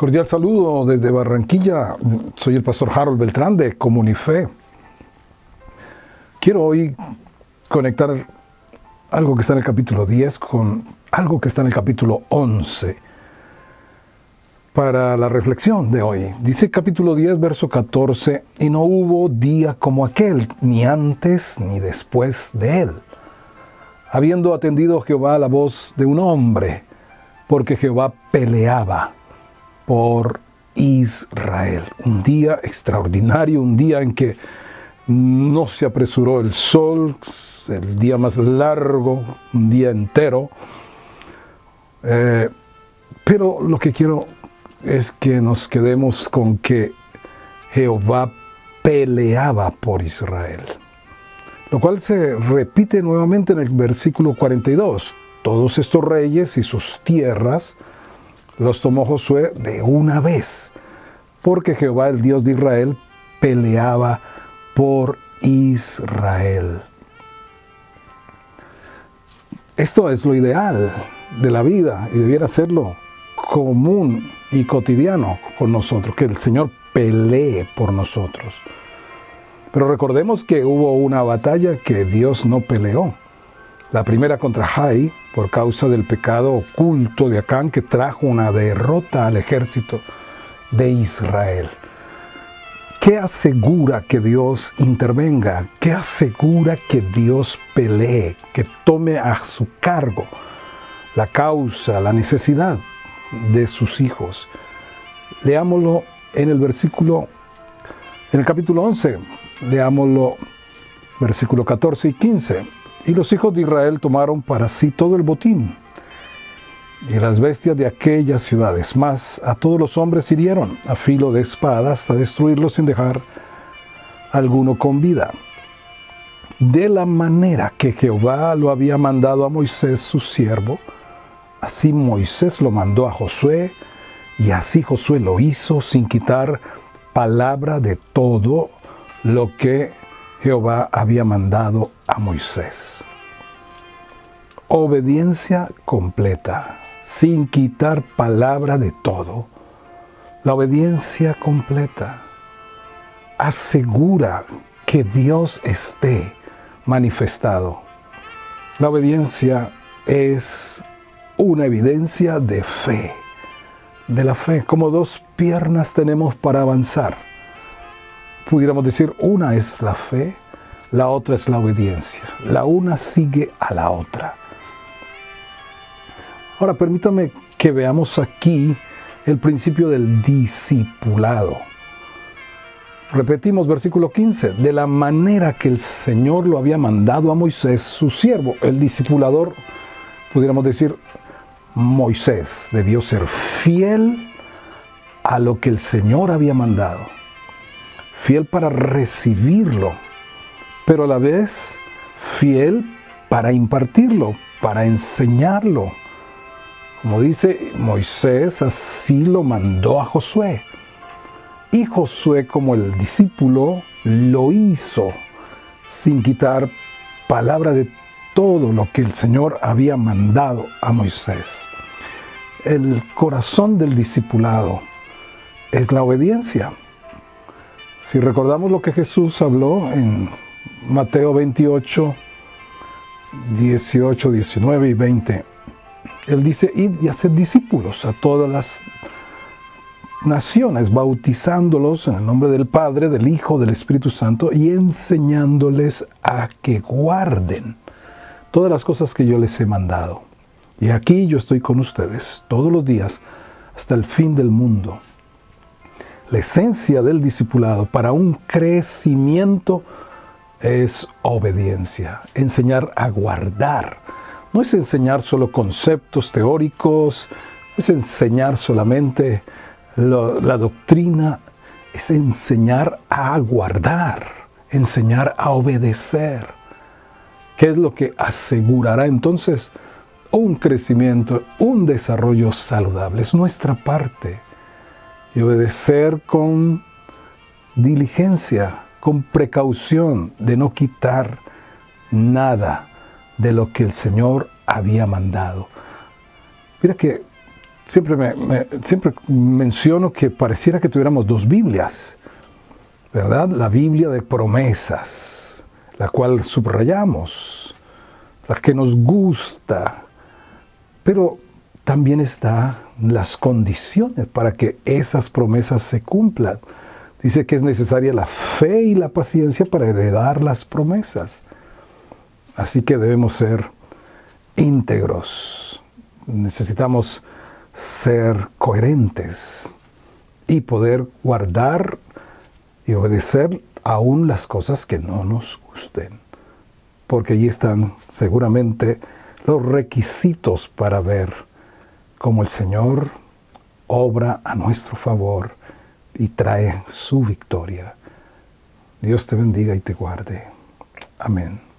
Cordial saludo desde Barranquilla. Soy el pastor Harold Beltrán de Comunife. Quiero hoy conectar algo que está en el capítulo 10 con algo que está en el capítulo 11 para la reflexión de hoy. Dice capítulo 10, verso 14, y no hubo día como aquel, ni antes ni después de él, habiendo atendido Jehová a la voz de un hombre, porque Jehová peleaba por Israel. Un día extraordinario, un día en que no se apresuró el sol, el día más largo, un día entero. Eh, pero lo que quiero es que nos quedemos con que Jehová peleaba por Israel. Lo cual se repite nuevamente en el versículo 42. Todos estos reyes y sus tierras los tomó Josué de una vez, porque Jehová, el Dios de Israel, peleaba por Israel. Esto es lo ideal de la vida y debiera serlo común y cotidiano con nosotros, que el Señor pelee por nosotros. Pero recordemos que hubo una batalla que Dios no peleó. La primera contra Jai, por causa del pecado oculto de Acán que trajo una derrota al ejército de Israel. ¿Qué asegura que Dios intervenga? ¿Qué asegura que Dios pelee, que tome a su cargo la causa, la necesidad de sus hijos? Leámoslo en el versículo, en el capítulo 11, leámoslo versículo 14 y 15. Y los hijos de Israel tomaron para sí todo el botín y las bestias de aquellas ciudades. Más a todos los hombres hirieron a filo de espada hasta destruirlos sin dejar alguno con vida. De la manera que Jehová lo había mandado a Moisés su siervo, así Moisés lo mandó a Josué, y así Josué lo hizo sin quitar palabra de todo lo que Jehová había mandado a Moisés. Obediencia completa, sin quitar palabra de todo. La obediencia completa asegura que Dios esté manifestado. La obediencia es una evidencia de fe, de la fe, como dos piernas tenemos para avanzar pudiéramos decir, una es la fe, la otra es la obediencia. La una sigue a la otra. Ahora, permítame que veamos aquí el principio del discipulado. Repetimos versículo 15, de la manera que el Señor lo había mandado a Moisés, su siervo, el discipulador, pudiéramos decir, Moisés debió ser fiel a lo que el Señor había mandado fiel para recibirlo, pero a la vez fiel para impartirlo, para enseñarlo. Como dice Moisés, así lo mandó a Josué. Y Josué como el discípulo lo hizo sin quitar palabra de todo lo que el Señor había mandado a Moisés. El corazón del discipulado es la obediencia. Si recordamos lo que Jesús habló en Mateo 28, 18, 19 y 20, Él dice, id y haced discípulos a todas las naciones, bautizándolos en el nombre del Padre, del Hijo, del Espíritu Santo y enseñándoles a que guarden todas las cosas que yo les he mandado. Y aquí yo estoy con ustedes todos los días hasta el fin del mundo. La esencia del discipulado para un crecimiento es obediencia, enseñar a guardar. No es enseñar solo conceptos teóricos, no es enseñar solamente la doctrina, es enseñar a guardar, enseñar a obedecer. ¿Qué es lo que asegurará entonces un crecimiento, un desarrollo saludable? Es nuestra parte y obedecer con diligencia, con precaución de no quitar nada de lo que el Señor había mandado. Mira que siempre, me, siempre menciono que pareciera que tuviéramos dos Biblias, ¿verdad? La Biblia de promesas, la cual subrayamos, la que nos gusta, pero también están las condiciones para que esas promesas se cumplan. Dice que es necesaria la fe y la paciencia para heredar las promesas. Así que debemos ser íntegros. Necesitamos ser coherentes y poder guardar y obedecer aún las cosas que no nos gusten. Porque allí están seguramente los requisitos para ver cómo el Señor obra a nuestro favor y trae su victoria. Dios te bendiga y te guarde. Amén.